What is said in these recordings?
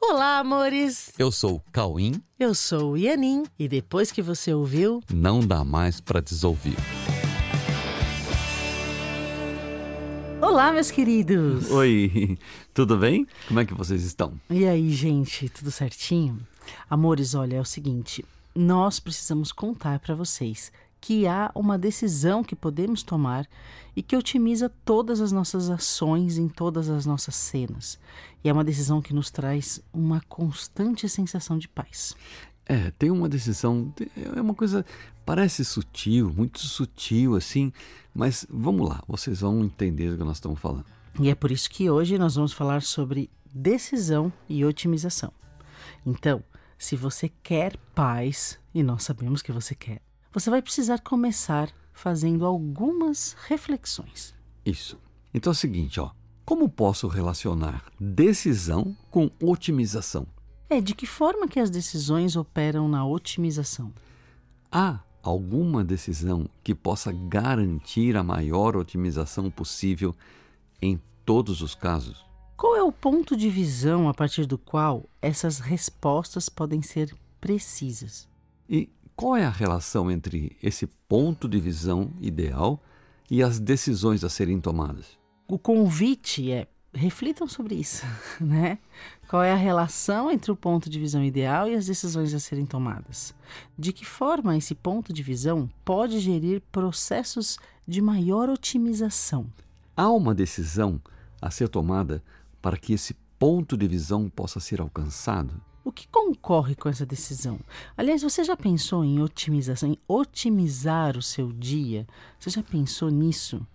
Olá, amores! Eu sou o Cauim. Eu sou o Ianin. E depois que você ouviu, Não dá mais pra desouvir. Olá, meus queridos! Oi, tudo bem? Como é que vocês estão? E aí, gente, tudo certinho? Amores, olha, é o seguinte: nós precisamos contar para vocês que há uma decisão que podemos tomar e que otimiza todas as nossas ações em todas as nossas cenas. E é uma decisão que nos traz uma constante sensação de paz. É, tem uma decisão, é uma coisa, parece sutil, muito sutil assim, mas vamos lá, vocês vão entender o que nós estamos falando. E é por isso que hoje nós vamos falar sobre decisão e otimização. Então, se você quer paz, e nós sabemos que você quer, você vai precisar começar fazendo algumas reflexões. Isso. Então é o seguinte, ó. Como posso relacionar decisão com otimização? É de que forma que as decisões operam na otimização? Há alguma decisão que possa garantir a maior otimização possível em todos os casos? Qual é o ponto de visão a partir do qual essas respostas podem ser precisas? E qual é a relação entre esse ponto de visão ideal e as decisões a serem tomadas? O convite é reflitam sobre isso, né? Qual é a relação entre o ponto de visão ideal e as decisões a serem tomadas? De que forma esse ponto de visão pode gerir processos de maior otimização? Há uma decisão a ser tomada para que esse ponto de visão possa ser alcançado? O que concorre com essa decisão? Aliás, você já pensou em otimização, em otimizar o seu dia? Você já pensou nisso?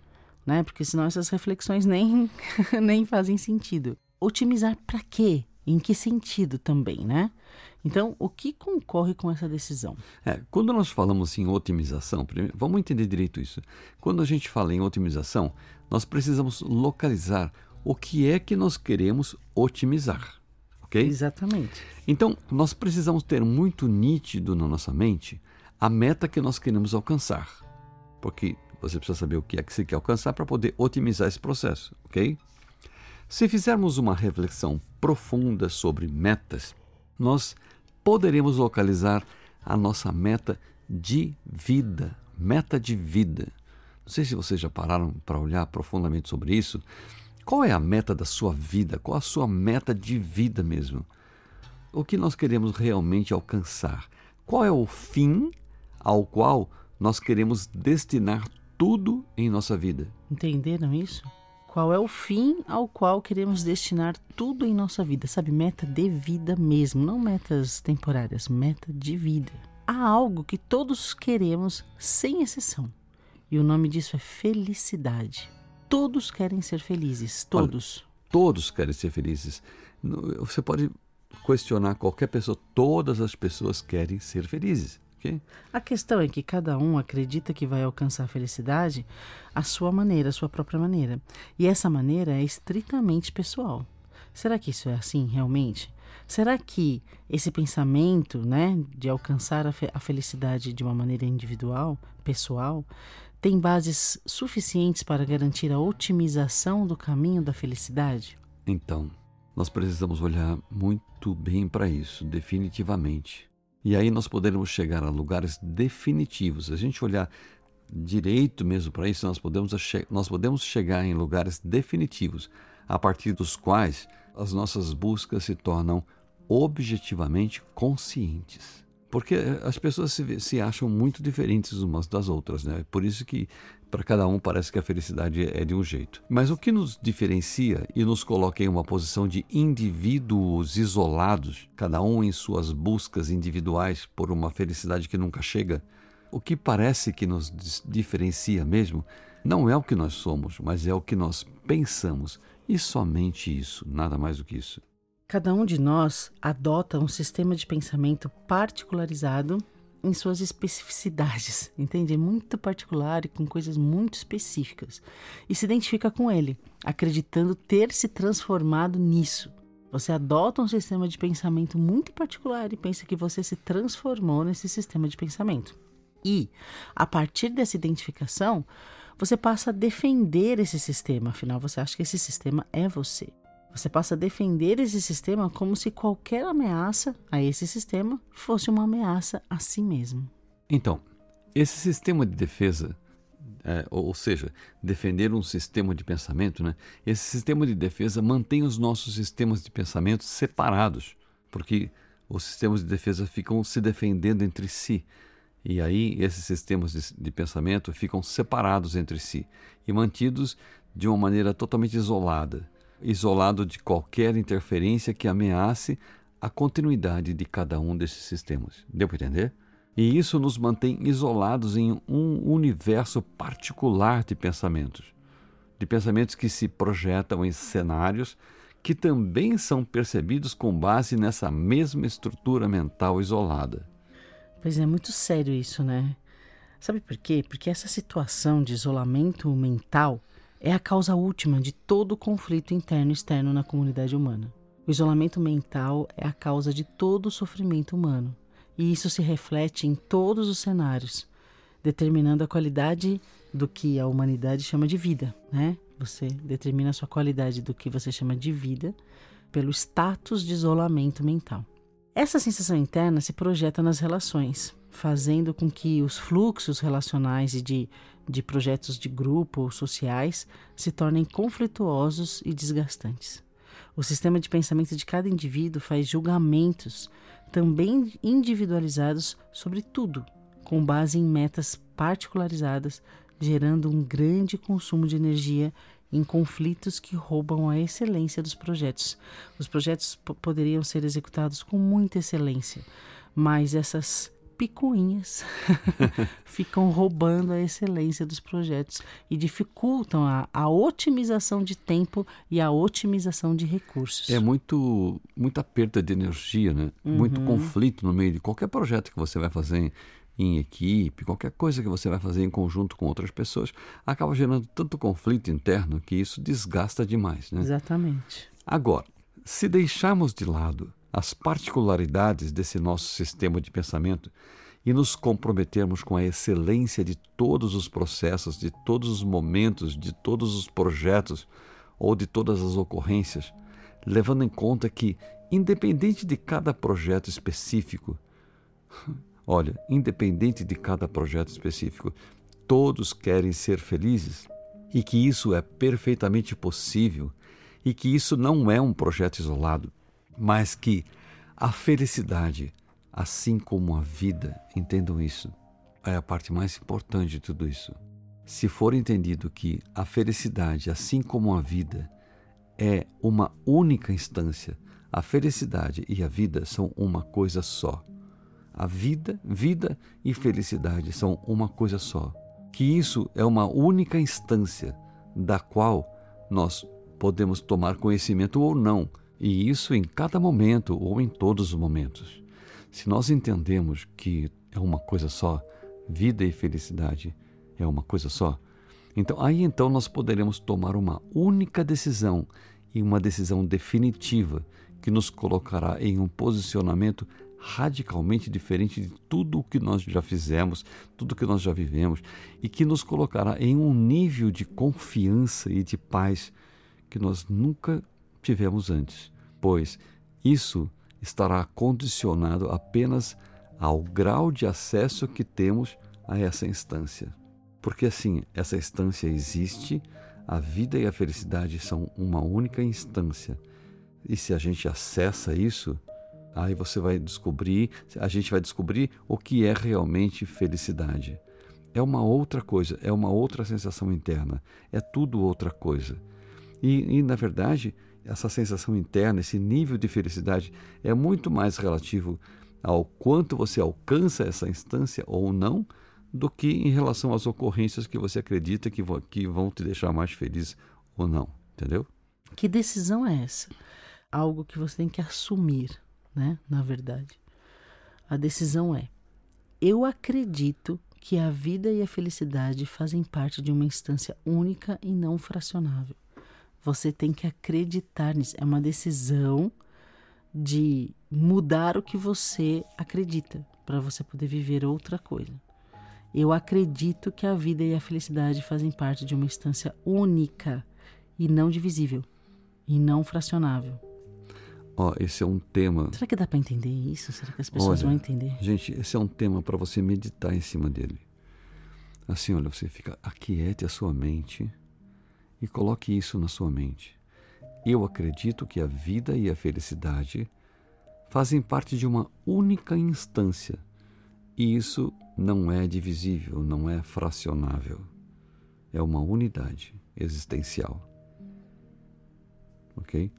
Né? Porque senão essas reflexões nem, nem fazem sentido. Otimizar para quê? Em que sentido também, né? Então, o que concorre com essa decisão? É, quando nós falamos em otimização, primeiro, vamos entender direito isso. Quando a gente fala em otimização, nós precisamos localizar o que é que nós queremos otimizar. Ok? Exatamente. Então, nós precisamos ter muito nítido na nossa mente a meta que nós queremos alcançar. Porque você precisa saber o que é que você quer alcançar para poder otimizar esse processo, ok? Se fizermos uma reflexão profunda sobre metas, nós poderemos localizar a nossa meta de vida, meta de vida. Não sei se vocês já pararam para olhar profundamente sobre isso. Qual é a meta da sua vida? Qual a sua meta de vida mesmo? O que nós queremos realmente alcançar? Qual é o fim ao qual nós queremos destinar tudo em nossa vida? Entenderam isso? Qual é o fim ao qual queremos destinar tudo em nossa vida? Sabe, meta de vida mesmo, não metas temporárias, meta de vida. Há algo que todos queremos, sem exceção. E o nome disso é felicidade. Todos querem ser felizes, todos. Olha, todos querem ser felizes. Você pode questionar qualquer pessoa, todas as pessoas querem ser felizes. Okay? A questão é que cada um acredita que vai alcançar a felicidade à sua maneira, à sua própria maneira. E essa maneira é estritamente pessoal. Será que isso é assim realmente? Será que esse pensamento, né, de alcançar a, fe a felicidade de uma maneira individual, pessoal, tem bases suficientes para garantir a otimização do caminho da felicidade? Então, nós precisamos olhar muito bem para isso, definitivamente. E aí nós poderemos chegar a lugares definitivos. A gente olhar direito mesmo para isso, nós podemos, nós podemos chegar em lugares definitivos, a partir dos quais as nossas buscas se tornam objetivamente conscientes. Porque as pessoas se, se acham muito diferentes umas das outras, né? Por isso que para cada um parece que a felicidade é de um jeito. Mas o que nos diferencia e nos coloca em uma posição de indivíduos isolados, cada um em suas buscas individuais por uma felicidade que nunca chega, o que parece que nos diferencia mesmo não é o que nós somos, mas é o que nós pensamos. E somente isso, nada mais do que isso. Cada um de nós adota um sistema de pensamento particularizado em suas especificidades, entende? É muito particular e com coisas muito específicas. E se identifica com ele, acreditando ter se transformado nisso. Você adota um sistema de pensamento muito particular e pensa que você se transformou nesse sistema de pensamento. E, a partir dessa identificação, você passa a defender esse sistema, afinal, você acha que esse sistema é você. Você passa a defender esse sistema como se qualquer ameaça a esse sistema fosse uma ameaça a si mesmo. Então, esse sistema de defesa, é, ou seja, defender um sistema de pensamento, né? esse sistema de defesa mantém os nossos sistemas de pensamento separados, porque os sistemas de defesa ficam se defendendo entre si. E aí esses sistemas de, de pensamento ficam separados entre si e mantidos de uma maneira totalmente isolada isolado de qualquer interferência que ameace a continuidade de cada um desses sistemas. Deu para entender? E isso nos mantém isolados em um universo particular de pensamentos, de pensamentos que se projetam em cenários que também são percebidos com base nessa mesma estrutura mental isolada. Pois é, muito sério isso, né? Sabe por quê? Porque essa situação de isolamento mental é a causa última de todo o conflito interno e externo na comunidade humana. O isolamento mental é a causa de todo o sofrimento humano, e isso se reflete em todos os cenários, determinando a qualidade do que a humanidade chama de vida, né? Você determina a sua qualidade do que você chama de vida pelo status de isolamento mental. Essa sensação interna se projeta nas relações, fazendo com que os fluxos relacionais e de, de projetos de grupo ou sociais se tornem conflituosos e desgastantes. O sistema de pensamento de cada indivíduo faz julgamentos, também individualizados, sobre tudo, com base em metas particularizadas, gerando um grande consumo de energia em conflitos que roubam a excelência dos projetos. Os projetos poderiam ser executados com muita excelência, mas essas picuinhas ficam roubando a excelência dos projetos e dificultam a, a, otimização de tempo e a otimização de recursos. É muito muita perda de energia, né? Uhum. Muito conflito no meio de qualquer projeto que você vai fazer em, em equipe, qualquer coisa que você vai fazer em conjunto com outras pessoas, acaba gerando tanto conflito interno que isso desgasta demais, né? Exatamente. Agora, se deixarmos de lado as particularidades desse nosso sistema de pensamento e nos comprometermos com a excelência de todos os processos, de todos os momentos, de todos os projetos ou de todas as ocorrências, levando em conta que, independente de cada projeto específico, olha, independente de cada projeto específico, todos querem ser felizes e que isso é perfeitamente possível e que isso não é um projeto isolado mas que a felicidade, assim como a vida, entendam isso, é a parte mais importante de tudo isso. Se for entendido que a felicidade, assim como a vida, é uma única instância, a felicidade e a vida são uma coisa só. A vida, vida e felicidade são uma coisa só. Que isso é uma única instância da qual nós podemos tomar conhecimento ou não e isso em cada momento ou em todos os momentos. Se nós entendemos que é uma coisa só, vida e felicidade é uma coisa só, então aí então nós poderemos tomar uma única decisão e uma decisão definitiva que nos colocará em um posicionamento radicalmente diferente de tudo o que nós já fizemos, tudo o que nós já vivemos e que nos colocará em um nível de confiança e de paz que nós nunca tivemos antes, pois isso estará condicionado apenas ao grau de acesso que temos a essa instância. Porque assim, essa instância existe, a vida e a felicidade são uma única instância. E se a gente acessa isso, aí você vai descobrir, a gente vai descobrir o que é realmente felicidade. É uma outra coisa, é uma outra sensação interna, é tudo outra coisa. E, e na verdade, essa sensação interna, esse nível de felicidade é muito mais relativo ao quanto você alcança essa instância ou não, do que em relação às ocorrências que você acredita que vão, que vão te deixar mais feliz ou não, entendeu? Que decisão é essa? Algo que você tem que assumir, né? Na verdade, a decisão é: eu acredito que a vida e a felicidade fazem parte de uma instância única e não fracionável. Você tem que acreditar nisso. É uma decisão de mudar o que você acredita para você poder viver outra coisa. Eu acredito que a vida e a felicidade fazem parte de uma instância única e não divisível. e não fracionável. Ó, esse é um tema. Será que dá para entender isso? Será que as pessoas Olha, vão entender? Gente, esse é um tema para você meditar em cima dele. Assim, olha, você fica, aquiete a sua mente e coloque isso na sua mente. Eu acredito que a vida e a felicidade fazem parte de uma única instância e isso não é divisível, não é fracionável. É uma unidade existencial. Ok?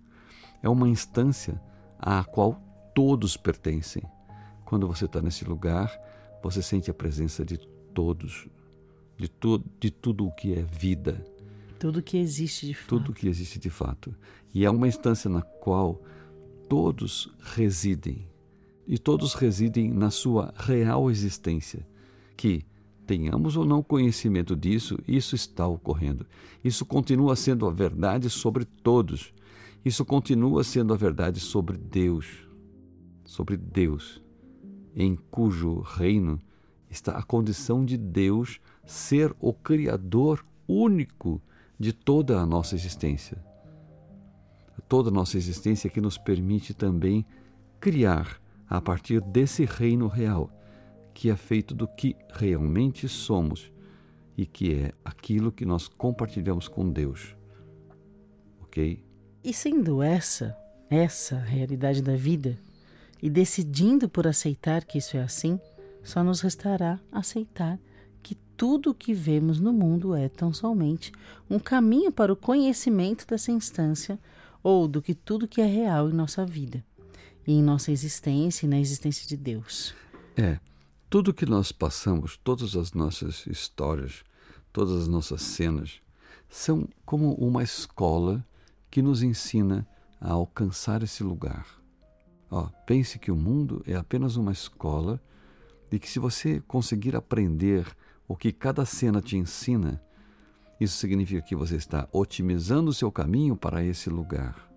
É uma instância à qual todos pertencem. Quando você está nesse lugar, você sente a presença de todos, de, tu, de tudo o que é vida. Tudo que existe de fato. Tudo que existe de fato. E é uma instância na qual todos residem. E todos residem na sua real existência. Que, tenhamos ou não conhecimento disso, isso está ocorrendo. Isso continua sendo a verdade sobre todos. Isso continua sendo a verdade sobre Deus. Sobre Deus, em cujo reino está a condição de Deus ser o Criador único de toda a nossa existência. Toda a nossa existência que nos permite também criar a partir desse reino real, que é feito do que realmente somos e que é aquilo que nós compartilhamos com Deus. Ok? E sendo essa, essa realidade da vida, e decidindo por aceitar que isso é assim, só nos restará aceitar que tudo o que vemos no mundo é tão somente um caminho para o conhecimento dessa instância ou do que tudo que é real em nossa vida e em nossa existência e na existência de Deus. É, tudo que nós passamos, todas as nossas histórias, todas as nossas cenas, são como uma escola que nos ensina a alcançar esse lugar. Ó, pense que o mundo é apenas uma escola e que se você conseguir aprender o que cada cena te ensina, isso significa que você está otimizando o seu caminho para esse lugar.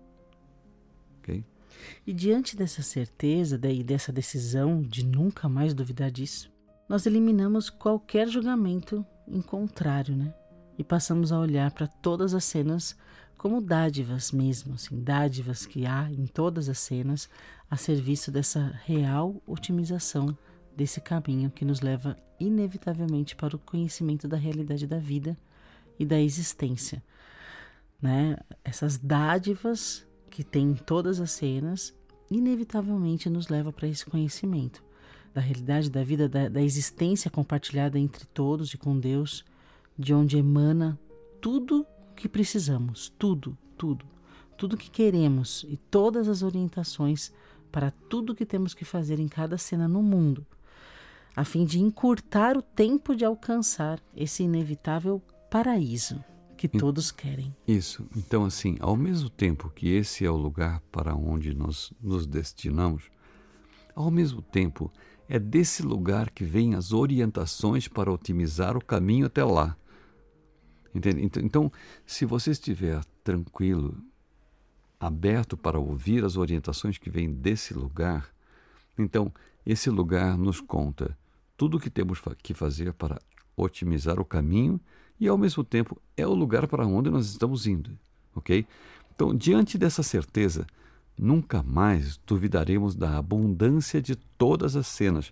Ok? E diante dessa certeza e dessa decisão de nunca mais duvidar disso, nós eliminamos qualquer julgamento em contrário, né? E passamos a olhar para todas as cenas como dádivas mesmo, assim, dádivas que há em todas as cenas a serviço dessa real otimização desse caminho que nos leva inevitavelmente para o conhecimento da realidade da vida e da existência. Né? Essas dádivas que tem em todas as cenas, inevitavelmente nos leva para esse conhecimento da realidade da vida, da, da existência compartilhada entre todos e com Deus, de onde emana tudo que precisamos, tudo, tudo, tudo que queremos e todas as orientações para tudo que temos que fazer em cada cena no mundo, a fim de encurtar o tempo de alcançar esse inevitável paraíso que todos querem. Isso. Então, assim, ao mesmo tempo que esse é o lugar para onde nós nos destinamos, ao mesmo tempo é desse lugar que vêm as orientações para otimizar o caminho até lá. Entende? Então, então, se você estiver tranquilo, aberto para ouvir as orientações que vêm desse lugar, então esse lugar nos conta tudo o que temos que fazer para otimizar o caminho e, ao mesmo tempo, é o lugar para onde nós estamos indo. Ok? Então, diante dessa certeza, nunca mais duvidaremos da abundância de todas as cenas,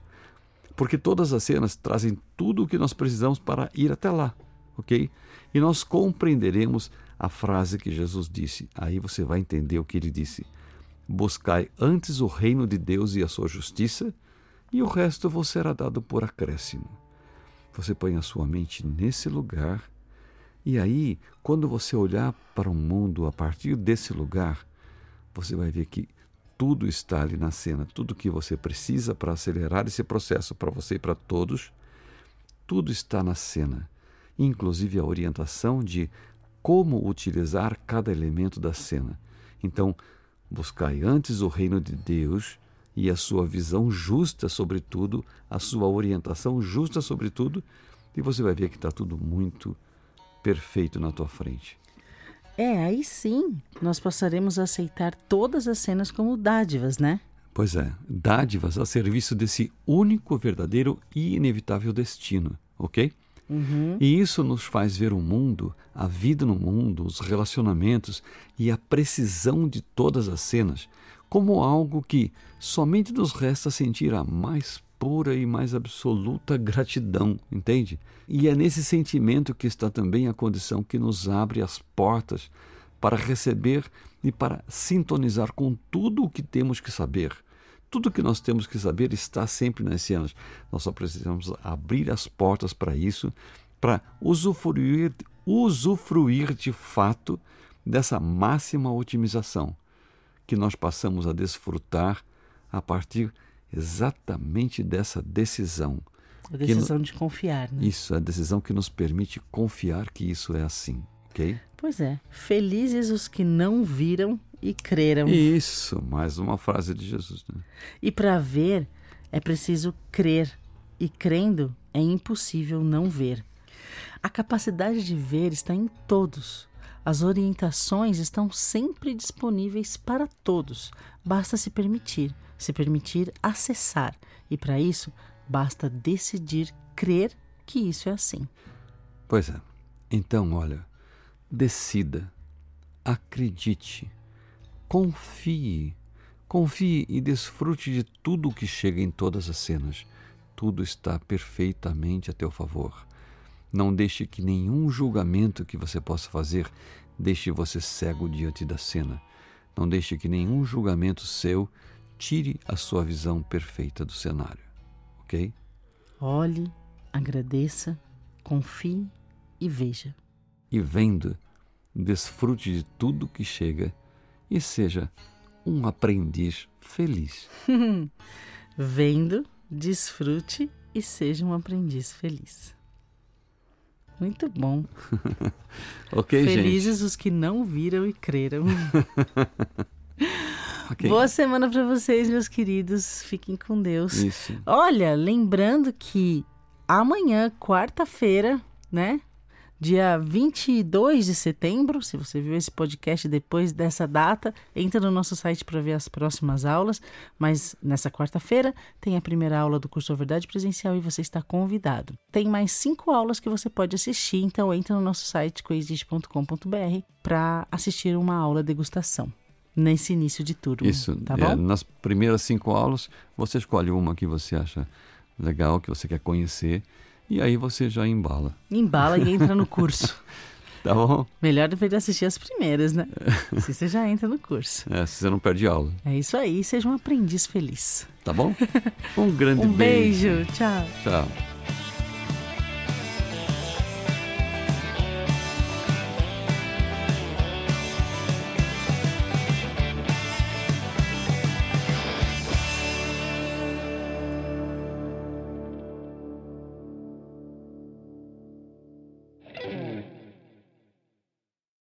porque todas as cenas trazem tudo o que nós precisamos para ir até lá ok? E nós compreenderemos a frase que Jesus disse. Aí você vai entender o que ele disse. Buscai antes o reino de Deus e a sua justiça, e o resto vos será dado por acréscimo. Você põe a sua mente nesse lugar, e aí, quando você olhar para o mundo a partir desse lugar, você vai ver que tudo está ali na cena, tudo que você precisa para acelerar esse processo para você e para todos, tudo está na cena inclusive a orientação de como utilizar cada elemento da cena. Então, buscai antes o reino de Deus e a sua visão justa sobre tudo, a sua orientação justa sobre tudo, e você vai ver que está tudo muito perfeito na tua frente. É, aí sim nós passaremos a aceitar todas as cenas como dádivas, né? Pois é, dádivas a serviço desse único, verdadeiro e inevitável destino, ok? Uhum. E isso nos faz ver o mundo, a vida no mundo, os relacionamentos e a precisão de todas as cenas como algo que somente nos resta sentir a mais pura e mais absoluta gratidão, entende? E é nesse sentimento que está também a condição que nos abre as portas para receber e para sintonizar com tudo o que temos que saber. Tudo o que nós temos que saber está sempre nas cenas. Nós só precisamos abrir as portas para isso, para usufruir, usufruir de fato dessa máxima otimização que nós passamos a desfrutar a partir exatamente dessa decisão. A decisão de confiar, né? Isso, a decisão que nos permite confiar que isso é assim, ok? Pois é. Felizes os que não viram e creram. Isso, mais uma frase de Jesus. Né? E para ver é preciso crer, e crendo é impossível não ver. A capacidade de ver está em todos. As orientações estão sempre disponíveis para todos. Basta se permitir, se permitir acessar. E para isso, basta decidir crer que isso é assim. Pois é. Então, olha, decida, acredite, confie. Confie e desfrute de tudo o que chega em todas as cenas. Tudo está perfeitamente a teu favor. Não deixe que nenhum julgamento que você possa fazer deixe você cego diante da cena. Não deixe que nenhum julgamento seu tire a sua visão perfeita do cenário. Ok? Olhe, agradeça, confie e veja. E vendo, desfrute de tudo que chega e seja um aprendiz feliz. Vendo, desfrute e seja um aprendiz feliz. Muito bom. ok, Felizes gente. os que não viram e creram. okay. Boa semana para vocês, meus queridos. Fiquem com Deus. Isso. Olha, lembrando que amanhã, quarta-feira, né? Dia 22 de setembro. Se você viu esse podcast depois dessa data, entra no nosso site para ver as próximas aulas. Mas nessa quarta-feira tem a primeira aula do curso Verdade Presencial e você está convidado. Tem mais cinco aulas que você pode assistir, então entra no nosso site coexiste.com.br para assistir uma aula degustação nesse início de turma. Isso. Tá é, nas primeiras cinco aulas, você escolhe uma que você acha legal, que você quer conhecer e aí você já embala. Embala e entra no curso. tá bom? Melhor deveria assistir as primeiras, né? se você já entra no curso. É, se você não perde aula. É isso aí, seja um aprendiz feliz. Tá bom? Um grande um beijo. beijo. Tchau. Tchau.